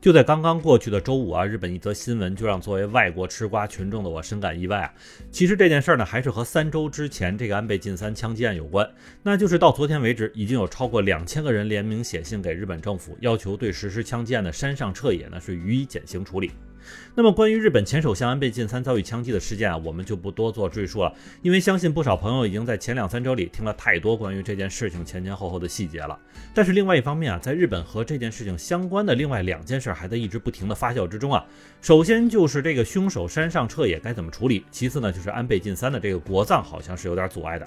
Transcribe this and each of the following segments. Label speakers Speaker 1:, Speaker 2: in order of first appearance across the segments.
Speaker 1: 就在刚刚过去的周五啊，日本一则新闻就让作为外国吃瓜群众的我深感意外啊。其实这件事儿呢，还是和三周之前这个安倍晋三枪击案有关。那就是到昨天为止，已经有超过两千个人联名写信给日本政府，要求对实施枪击案的山上彻也呢是予以减刑处理。那么，关于日本前首相安倍晋三遭遇枪击的事件啊，我们就不多做赘述了，因为相信不少朋友已经在前两三周里听了太多关于这件事情前前后后的细节了。但是另外一方面啊，在日本和这件事情相关的另外两件事还在一直不停的发酵之中啊。首先就是这个凶手山上彻也该怎么处理，其次呢就是安倍晋三的这个国葬好像是有点阻碍的。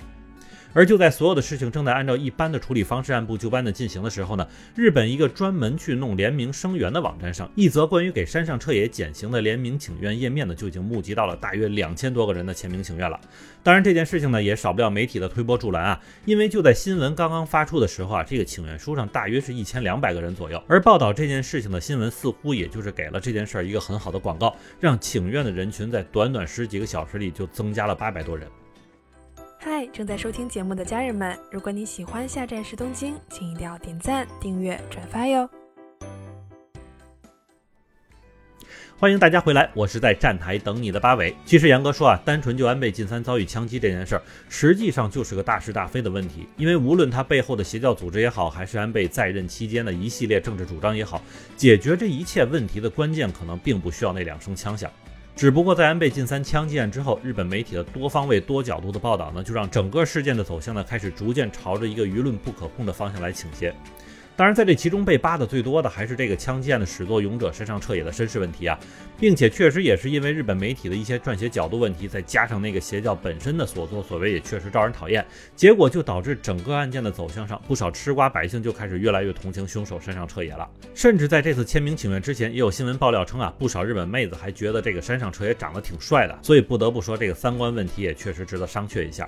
Speaker 1: 而就在所有的事情正在按照一般的处理方式按部就班的进行的时候呢，日本一个专门去弄联名声援的网站上，一则关于给山上彻也减刑的联名请愿页面呢，就已经募集到了大约两千多个人的签名请愿了。当然，这件事情呢，也少不了媒体的推波助澜啊，因为就在新闻刚刚发出的时候啊，这个请愿书上大约是一千两百个人左右，而报道这件事情的新闻似乎也就是给了这件事儿一个很好的广告，让请愿的人群在短短十几个小时里就增加了八百多人。
Speaker 2: 嗨，正在收听节目的家人们，如果你喜欢下站是东京，请一定要点赞、订阅、转发哟！
Speaker 1: 欢迎大家回来，我是在站台等你的八尾。其实严格说啊，单纯就安倍晋三遭遇枪击这件事儿，实际上就是个大是大非的问题。因为无论他背后的邪教组织也好，还是安倍在任期间的一系列政治主张也好，解决这一切问题的关键，可能并不需要那两声枪响。只不过在安倍晋三枪击案之后，日本媒体的多方位、多角度的报道呢，就让整个事件的走向呢，开始逐渐朝着一个舆论不可控的方向来倾斜。当然，在这其中被扒的最多的还是这个枪击案的始作俑者山上彻也的身世问题啊，并且确实也是因为日本媒体的一些撰写角度问题，再加上那个邪教本身的所作所为也确实招人讨厌，结果就导致整个案件的走向上，不少吃瓜百姓就开始越来越同情凶手山上彻也了。甚至在这次签名请愿之前，也有新闻爆料称啊，不少日本妹子还觉得这个山上彻也长得挺帅的，所以不得不说这个三观问题也确实值得商榷一下。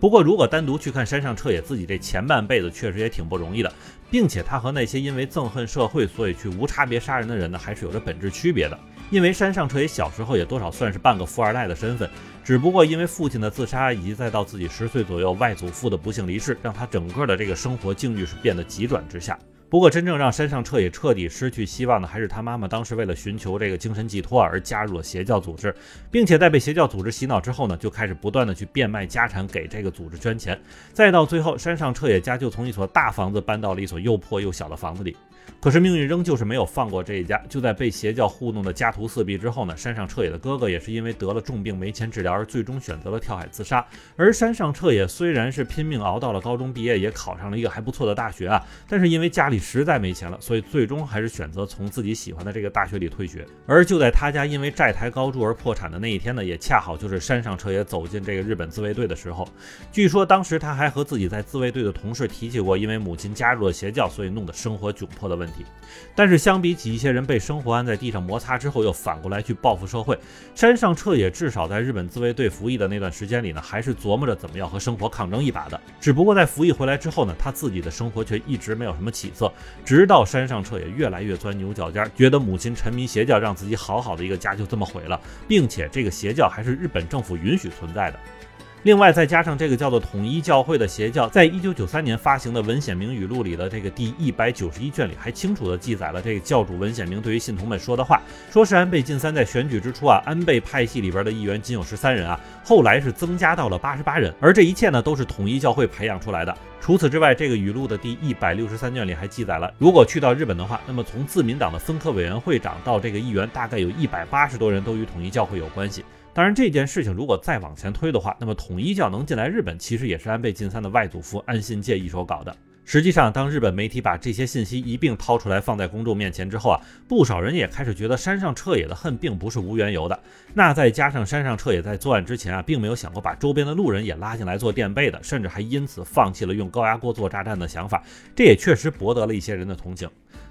Speaker 1: 不过，如果单独去看山上彻也自己这前半辈子，确实也挺不容易的，并且他和那些因为憎恨社会所以去无差别杀人的人呢，还是有着本质区别的。因为山上彻也小时候也多少算是半个富二代的身份，只不过因为父亲的自杀，以及再到自己十岁左右外祖父的不幸离世，让他整个的这个生活境遇是变得急转直下。不过，真正让山上彻也彻底失去希望的，还是他妈妈当时为了寻求这个精神寄托而加入了邪教组织，并且在被邪教组织洗脑之后呢，就开始不断的去变卖家产给这个组织捐钱，再到最后，山上彻也家就从一所大房子搬到了一所又破又小的房子里。可是命运仍旧是没有放过这一家。就在被邪教糊弄的家徒四壁之后呢，山上彻也的哥哥也是因为得了重病没钱治疗，而最终选择了跳海自杀。而山上彻也虽然是拼命熬到了高中毕业，也考上了一个还不错的大学啊，但是因为家里实在没钱了，所以最终还是选择从自己喜欢的这个大学里退学。而就在他家因为债台高筑而破产的那一天呢，也恰好就是山上彻也走进这个日本自卫队的时候。据说当时他还和自己在自卫队的同事提起过，因为母亲加入了邪教，所以弄得生活窘迫的问题。但是相比起一些人被生活按在地上摩擦之后又反过来去报复社会，山上彻也至少在日本自卫队服役的那段时间里呢，还是琢磨着怎么样和生活抗争一把的。只不过在服役回来之后呢，他自己的生活却一直没有什么起色，直到山上彻也越来越钻牛角尖，觉得母亲沉迷邪教，让自己好好的一个家就这么毁了，并且这个邪教还是日本政府允许存在的。另外，再加上这个叫做统一教会的邪教，在一九九三年发行的文显明语录里的这个第一百九十一卷里，还清楚地记载了这个教主文显明对于信徒们说的话，说是安倍晋三在选举之初啊，安倍派系里边的议员仅有十三人啊，后来是增加到了八十八人，而这一切呢，都是统一教会培养出来的。除此之外，这个语录的第一百六十三卷里还记载了，如果去到日本的话，那么从自民党的分科委员会长到这个议员，大概有一百八十多人都与统一教会有关系。当然，这件事情如果再往前推的话，那么统一教能进来日本，其实也是安倍晋三的外祖父安信介一手搞的。实际上，当日本媒体把这些信息一并掏出来放在公众面前之后啊，不少人也开始觉得山上彻也的恨并不是无缘由的。那再加上山上彻也在作案之前啊，并没有想过把周边的路人也拉进来做垫背的，甚至还因此放弃了用高压锅做炸弹的想法，这也确实博得了一些人的同情。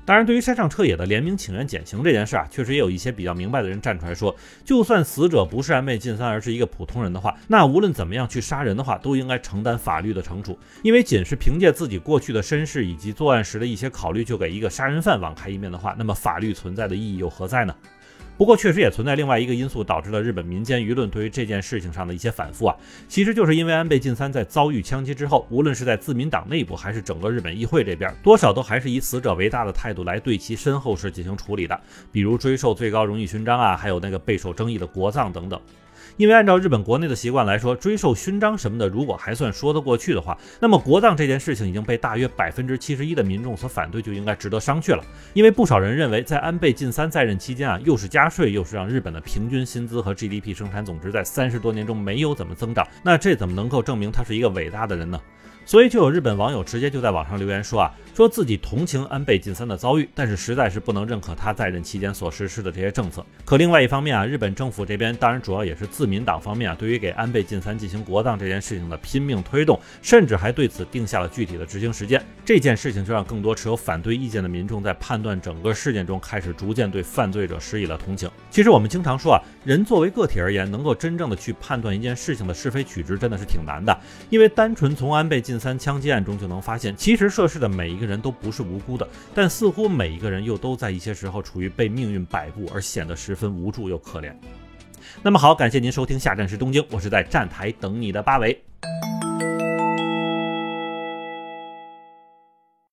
Speaker 1: 当然，对于山上彻也的联名请愿减刑这件事啊，确实也有一些比较明白的人站出来说，就算死者不是安倍晋三，而是一个普通人的话，那无论怎么样去杀人的话，都应该承担法律的惩处。因为仅是凭借自己过去的身世以及作案时的一些考虑，就给一个杀人犯网开一面的话，那么法律存在的意义又何在呢？不过，确实也存在另外一个因素，导致了日本民间舆论对于这件事情上的一些反复啊。其实就是因为安倍晋三在遭遇枪击之后，无论是在自民党内部，还是整个日本议会这边，多少都还是以死者为大的态度来对其身后事进行处理的，比如追授最高荣誉勋章啊，还有那个备受争议的国葬等等。因为按照日本国内的习惯来说，追授勋章什么的，如果还算说得过去的话，那么国葬这件事情已经被大约百分之七十一的民众所反对，就应该值得商榷了。因为不少人认为，在安倍晋三在任期间啊，又是加税，又是让日本的平均薪资和 GDP 生产总值在三十多年中没有怎么增长，那这怎么能够证明他是一个伟大的人呢？所以就有日本网友直接就在网上留言说啊，说自己同情安倍晋三的遭遇，但是实在是不能认可他在任期间所实施的这些政策。可另外一方面啊，日本政府这边当然主要也是自民党方面啊，对于给安倍晋三进行国葬这件事情的拼命推动，甚至还对此定下了具体的执行时间。这件事情就让更多持有反对意见的民众在判断整个事件中开始逐渐对犯罪者施以了同情。其实我们经常说啊，人作为个体而言，能够真正的去判断一件事情的是非曲直，真的是挺难的，因为单纯从安倍晋三枪击案中就能发现，其实涉事的每一个人都不是无辜的，但似乎每一个人又都在一些时候处于被命运摆布而显得十分无助又可怜。那么好，感谢您收听下站是东京，我是在站台等你的八尾。